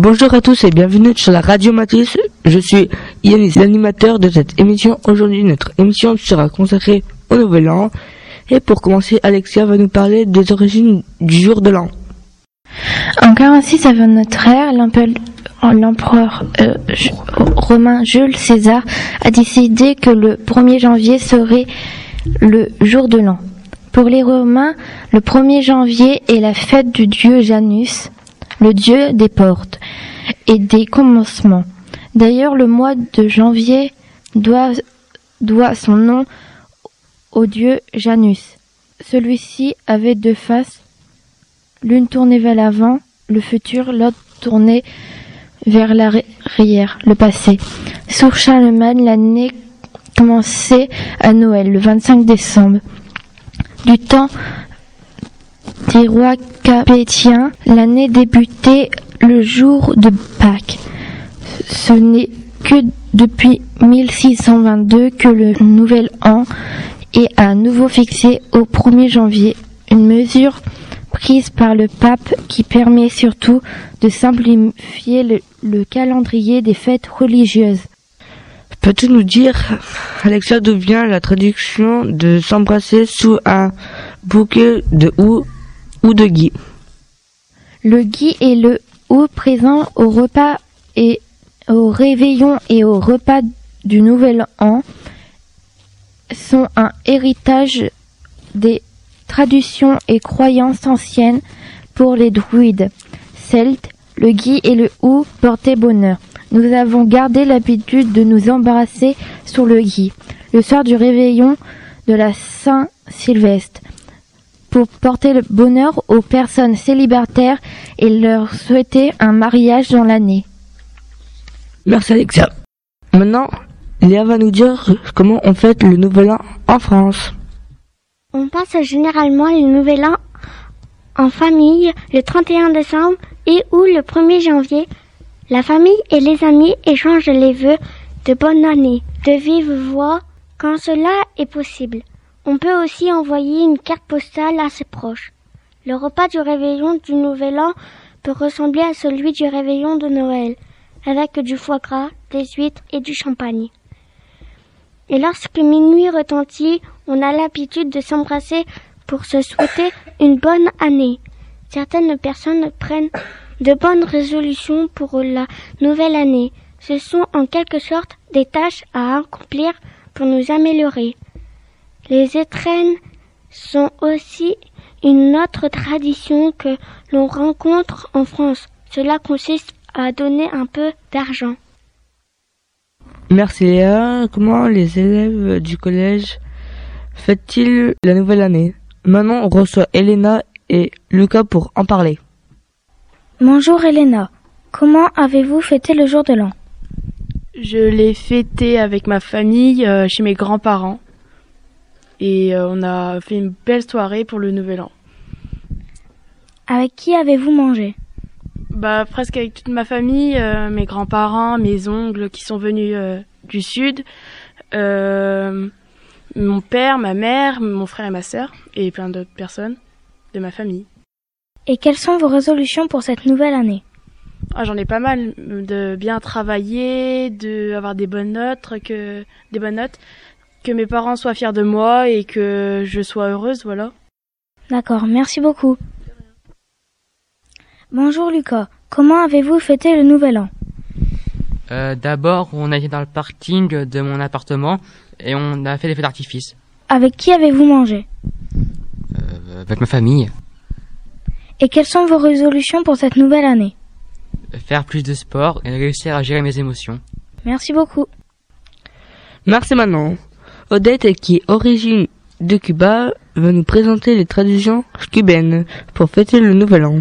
Bonjour à tous et bienvenue sur la radio Matisse. Je suis Yanis, l'animateur de cette émission. Aujourd'hui, notre émission sera consacrée au Nouvel An. Et pour commencer, Alexia va nous parler des origines du jour de l'an. En 46 avant notre ère, l'empereur euh, romain Jules César a décidé que le 1er janvier serait le jour de l'an. Pour les Romains, le 1er janvier est la fête du dieu Janus, le dieu des portes et des commencements. D'ailleurs, le mois de janvier doit, son nom au dieu Janus. Celui-ci avait deux faces, l'une tournée vers l'avant, le futur, l'autre tournée vers l'arrière, le passé. Sous Charlemagne, l'année commençait à Noël, le 25 décembre. Du temps des rois capétiens, l'année débutait le jour de Pâques. Ce n'est que depuis 1622 que le nouvel an est à nouveau fixé au 1er janvier, une mesure prise par le pape qui permet surtout de simplifier le, le calendrier des fêtes religieuses. Peux-tu nous dire, Alexia, d'où vient la traduction de s'embrasser sous un bouquet de houx ou de Le gui est le houx présent au repas et au réveillon et au repas du Nouvel An sont un héritage des traditions et croyances anciennes pour les druides celtes. Le gui et le houx portaient bonheur. Nous avons gardé l'habitude de nous embrasser sur le gui le soir du réveillon de la Saint-Sylvestre pour porter le bonheur aux personnes célibataires et leur souhaiter un mariage dans l'année. Merci Alexia. Maintenant, Léa va nous dire comment on fête le Nouvel An en France. On passe généralement le Nouvel An en famille le 31 décembre et ou le 1er janvier. La famille et les amis échangent les vœux de bonne année, de vive voix quand cela est possible. On peut aussi envoyer une carte postale à ses proches. Le repas du réveillon du Nouvel An peut ressembler à celui du réveillon de Noël, avec du foie gras, des huîtres et du champagne. Et lorsque minuit retentit, on a l'habitude de s'embrasser pour se souhaiter une bonne année. Certaines personnes prennent de bonnes résolutions pour la nouvelle année. Ce sont en quelque sorte des tâches à accomplir pour nous améliorer. Les étrennes sont aussi une autre tradition que l'on rencontre en France. Cela consiste à donner un peu d'argent. Merci Léa. Comment les élèves du collège fêtent-ils la nouvelle année? Maintenant, on reçoit Elena et Lucas pour en parler. Bonjour Elena. Comment avez-vous fêté le jour de l'an? Je l'ai fêté avec ma famille euh, chez mes grands-parents. Et euh, on a fait une belle soirée pour le nouvel an. Avec qui avez-vous mangé? Bah presque avec toute ma famille, euh, mes grands-parents, mes oncles qui sont venus du sud, mon père, ma mère, mon frère et ma sœur et plein d'autres personnes de ma famille. Et quelles sont vos résolutions pour cette nouvelle année? Ah, J'en ai pas mal, de bien travailler, de avoir des bonnes notes, que des bonnes notes, que mes parents soient fiers de moi et que je sois heureuse, voilà. D'accord, merci beaucoup. Bonjour Lucas, comment avez-vous fêté le nouvel an? Euh, D'abord, on a été dans le parking de mon appartement et on a fait des feux d'artifice. Avec qui avez-vous mangé? Euh, Avec ma famille. Et quelles sont vos résolutions pour cette nouvelle année? Faire plus de sport et réussir à gérer mes émotions. Merci beaucoup. Merci Manon. Odette, qui est origine de Cuba, va nous présenter les traditions cubaines pour fêter le Nouvel An.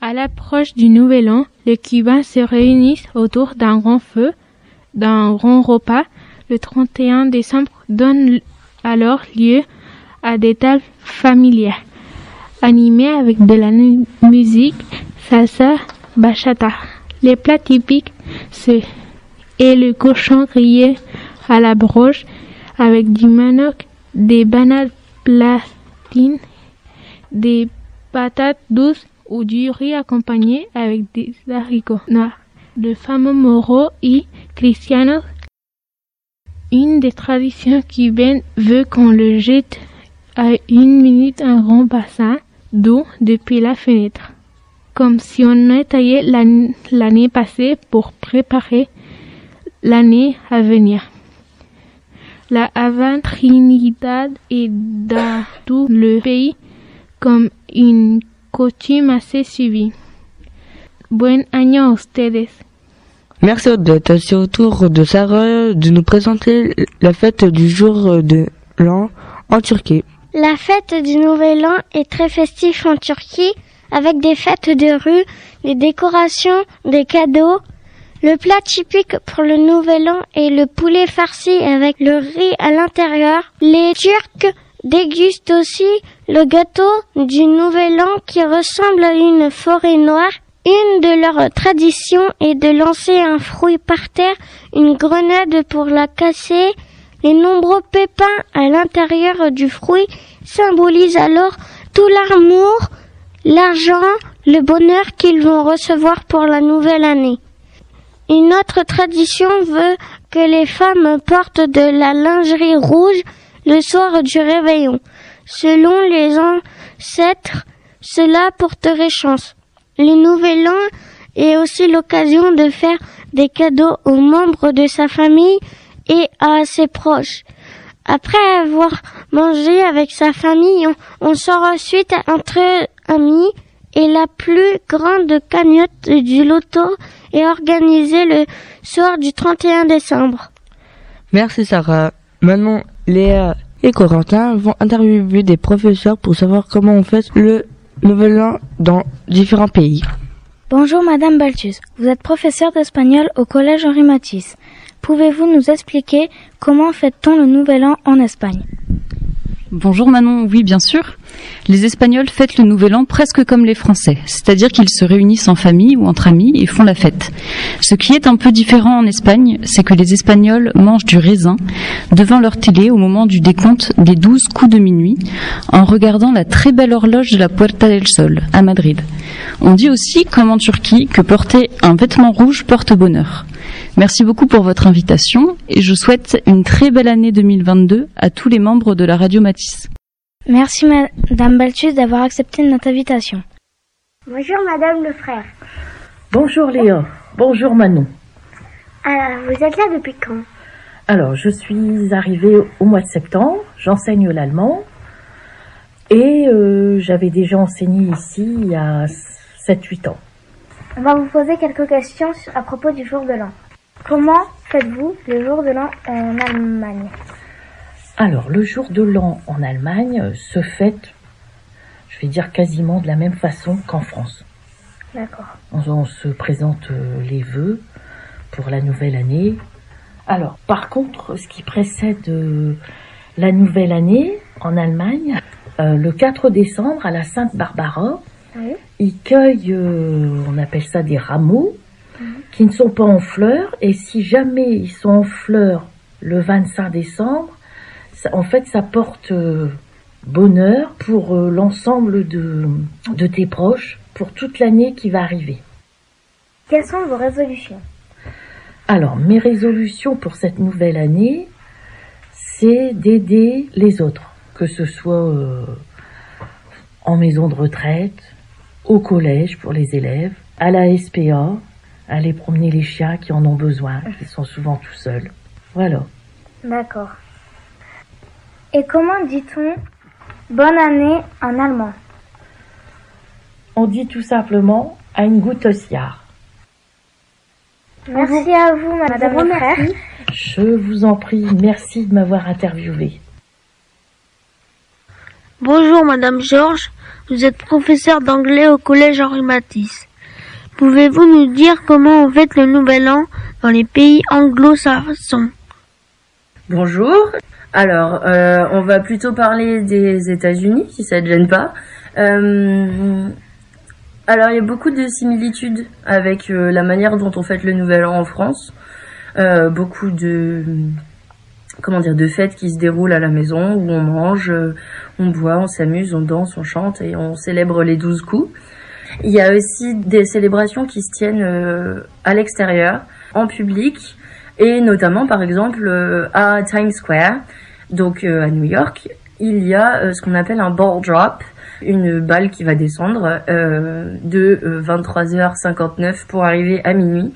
À l'approche du Nouvel An, les Cubains se réunissent autour d'un grand feu, d'un grand repas. Le 31 décembre donne alors lieu à des tables familières animées avec de la musique salsa bachata. Les plats typiques c'est et le cochon grillé à la broche avec du manioc, des bananes platines, des patates douces ou du riz accompagné avec des haricots noirs. Le fameux moro y cristiano, une des traditions cubaines veut qu'on le jette à une minute un grand bassin d'eau depuis la fenêtre, comme si on taillé l'année passée pour préparer l'année à venir. La Havane, Trinidad et dans tout le pays comme une coutume assez suivie. Buen año a ustedes. Merci Odette. C'est au tour de Sarah de nous présenter la fête du jour de l'an en Turquie. La fête du Nouvel An est très festive en Turquie avec des fêtes de rue, des décorations, des cadeaux. Le plat typique pour le Nouvel An est le poulet farci avec le riz à l'intérieur. Les Turcs dégustent aussi le gâteau du Nouvel An qui ressemble à une forêt noire une de leurs traditions est de lancer un fruit par terre, une grenade pour la casser. Les nombreux pépins à l'intérieur du fruit symbolisent alors tout l'amour, l'argent, le bonheur qu'ils vont recevoir pour la nouvelle année. Une autre tradition veut que les femmes portent de la lingerie rouge le soir du réveillon. Selon les ancêtres, cela porterait chance. Le Nouvel An est aussi l'occasion de faire des cadeaux aux membres de sa famille et à ses proches. Après avoir mangé avec sa famille, on, sort ensuite entre amis et la plus grande cagnotte du loto est organisée le soir du 31 décembre. Merci Sarah. Maintenant, Léa et Corentin vont interviewer des professeurs pour savoir comment on fait le Nouvel An dans différents pays. Bonjour Madame Baltus, vous êtes professeur d'espagnol au Collège Henri Matisse. Pouvez-vous nous expliquer comment fête-t-on le Nouvel An en Espagne? Bonjour Manon, oui bien sûr. Les Espagnols fêtent le Nouvel An presque comme les Français, c'est-à-dire qu'ils se réunissent en famille ou entre amis et font la fête. Ce qui est un peu différent en Espagne, c'est que les Espagnols mangent du raisin devant leur télé au moment du décompte des douze coups de minuit, en regardant la très belle horloge de la Puerta del Sol à Madrid. On dit aussi, comme en Turquie, que porter un vêtement rouge porte bonheur. Merci beaucoup pour votre invitation et je souhaite une très belle année 2022 à tous les membres de la Radio Matisse. Merci Madame Baltus d'avoir accepté notre invitation. Bonjour Madame le frère. Bonjour Léa. Bonjour Manon. Alors, vous êtes là depuis quand? Alors, je suis arrivée au mois de septembre, j'enseigne l'allemand et euh, j'avais déjà enseigné ici il y a 7-8 ans. On va vous poser quelques questions à propos du jour de l'an. Comment faites-vous le jour de l'an en Allemagne Alors, le jour de l'an en Allemagne se fête, je vais dire quasiment de la même façon qu'en France. D'accord. On, se présente euh, les vœux pour la nouvelle année. Alors, par contre, ce qui précède euh, la nouvelle année en Allemagne, euh, le 4 décembre à la Sainte Barbara, ils cueillent, on appelle ça des rameaux, qui ne sont pas en fleurs. Et si jamais ils sont en fleurs le 25 décembre, en fait, ça porte euh, bonheur pour euh, l'ensemble de, de tes proches, pour toute l'année qui va arriver. Quelles sont vos résolutions? Alors, mes résolutions pour cette nouvelle année, c'est d'aider les autres, que ce soit euh, en maison de retraite, au collège pour les élèves, à la SPA, aller promener les chiens qui en ont besoin, qui sont souvent tout seuls. Voilà. D'accord. Et comment dit-on bonne année en allemand? On dit tout simplement ein gutes Jahr. Merci à vous, Madame frère. Je vous en prie, merci de m'avoir interviewé. Bonjour, Madame Georges. Vous êtes professeur d'anglais au collège Henri Matisse. Pouvez-vous nous dire comment on fête le Nouvel An dans les pays anglo-saxons Bonjour. Alors, euh, on va plutôt parler des États-Unis, si ça ne gêne pas. Euh, alors, il y a beaucoup de similitudes avec euh, la manière dont on fête le Nouvel An en France. beaucoup de comment dire de fêtes qui se déroulent à la maison où on mange, on boit, on s'amuse, on danse, on chante et on célèbre les douze coups. Il y a aussi des célébrations qui se tiennent euh, à l'extérieur, en public, et notamment par exemple euh, à Times Square, donc euh, à New York, il y a ce qu'on appelle un ball drop, une balle qui va descendre de 23h59 pour arriver à minuit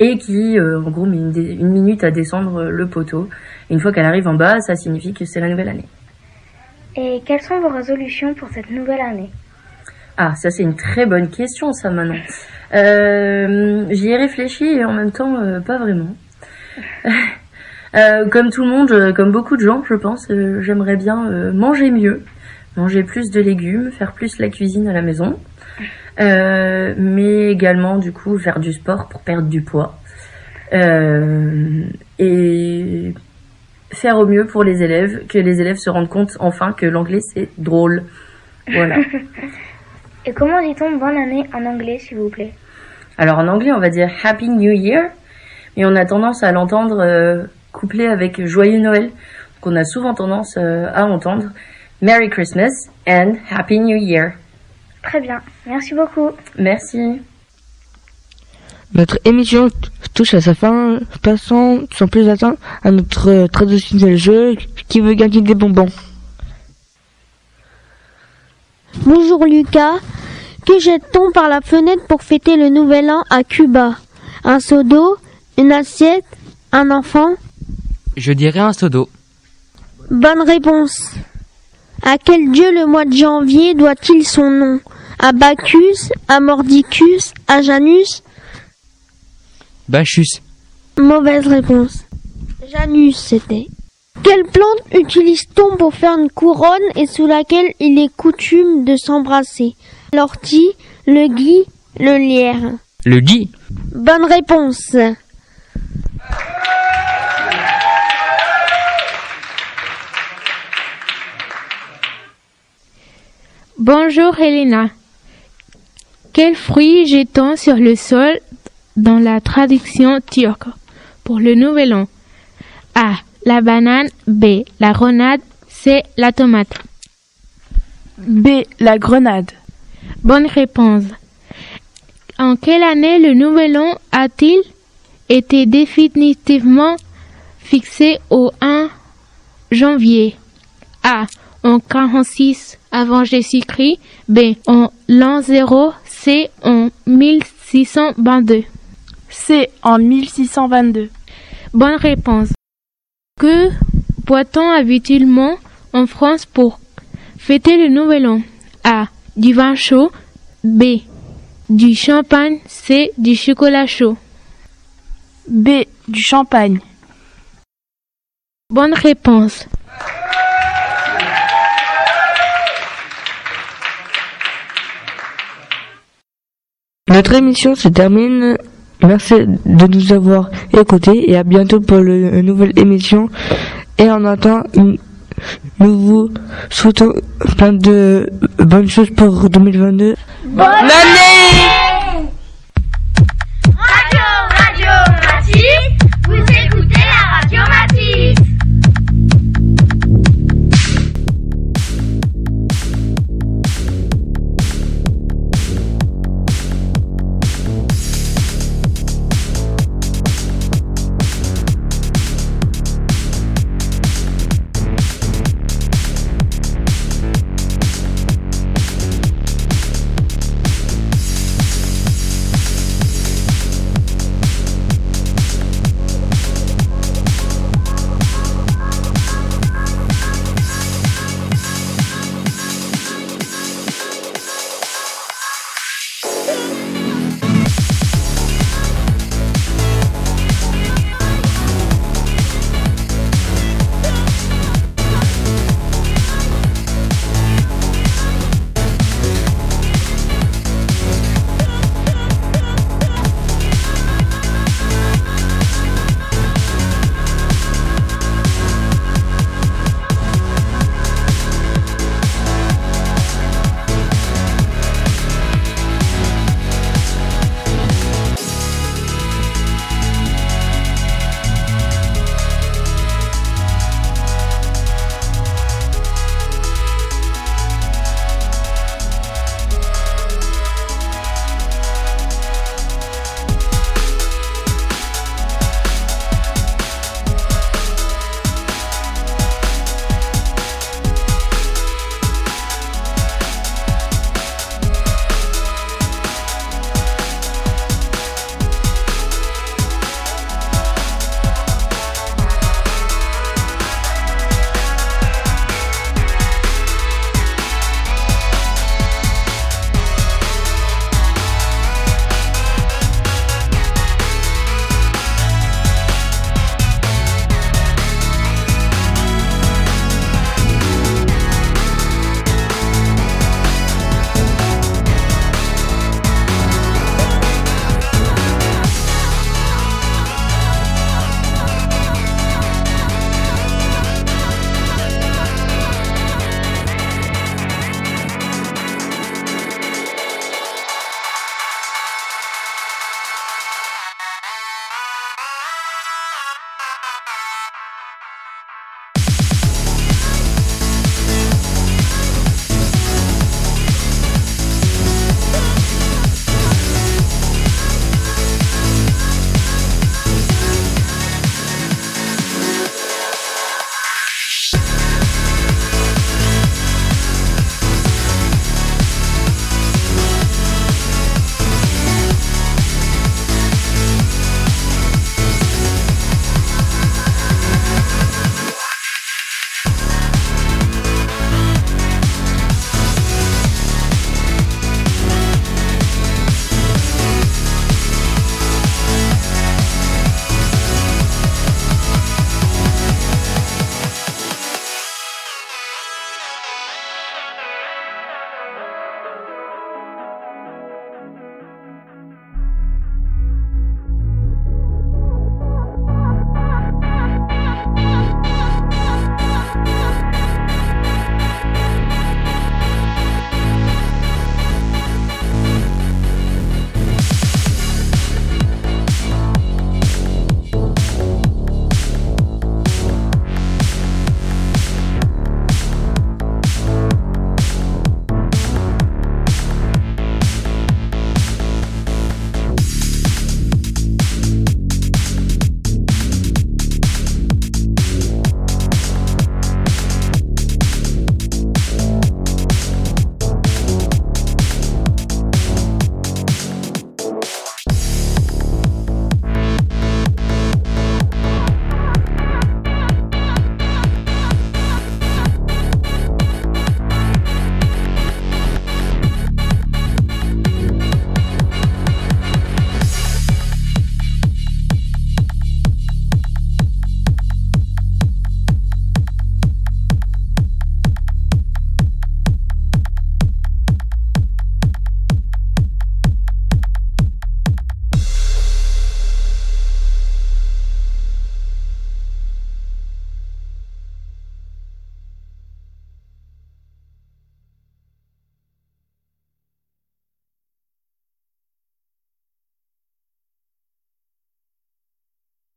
et qui en gros met une, une minute à descendre le poteau. une fois qu'elle arrive en bas, ça signifie que c'est la nouvelle année. Et quelles sont vos résolutions pour cette nouvelle année? Ah, ça c'est une très bonne question, ça maintenant. Euh, J'y ai réfléchi et en même temps euh, pas vraiment. Euh, comme tout le monde, comme beaucoup de gens, je pense, j'aimerais bien manger mieux, manger plus de légumes, faire plus la cuisine à la maison, mais également du coup faire du sport pour perdre du poids et faire au mieux pour les élèves, que les élèves se rendent compte enfin que l'anglais c'est drôle. Voilà. Et comment dit-on bonne année en anglais, s'il vous plaît? Alors en anglais, on va dire Happy New Year, mais on a tendance à l'entendre euh, couplé avec Joyeux Noël. Donc on a souvent tendance euh, à entendre Merry Christmas and Happy New Year. Très bien, merci beaucoup. Merci. Notre émission touche à sa fin, passons sans plus attendre à notre traditionnel jeu qui veut gagner des bonbons. Bonjour Lucas, que jette-t-on par la fenêtre pour fêter le nouvel an à Cuba? Un seau d'eau? Une assiette? Un enfant? Je dirais un seau d'eau. Bonne réponse. À quel dieu le mois de janvier doit-il son nom? À Bacchus À Mordicus À Janus? Bacchus. Mauvaise réponse. Janus c'était. Quelle plante utilise-t-on pour faire une couronne et sous laquelle il est coutume de s'embrasser? L'ortie, le gui, le lierre. Le gui. Bonne réponse. Bonjour Helena. Quel fruit jette-t-on sur le sol dans la traduction turque pour le nouvel an? A la banane, B, la grenade, C, la tomate. B, la grenade. Bonne réponse. En quelle année le nouvel an a-t-il été définitivement fixé au 1 janvier? A. En 46 avant Jésus-Christ. B. En l'an 0. C. En 1622. C. En 1622. Bonne réponse. Que boit-on habituellement en France pour fêter le Nouvel An? A. Du vin chaud. B. Du champagne. C. Du chocolat chaud. B. Du champagne. Bonne réponse. Notre émission se termine Merci de nous avoir écoutés et à bientôt pour une nouvelle émission. Et en attendant, nous vous souhaitons plein de bonnes choses pour 2022. Bonne année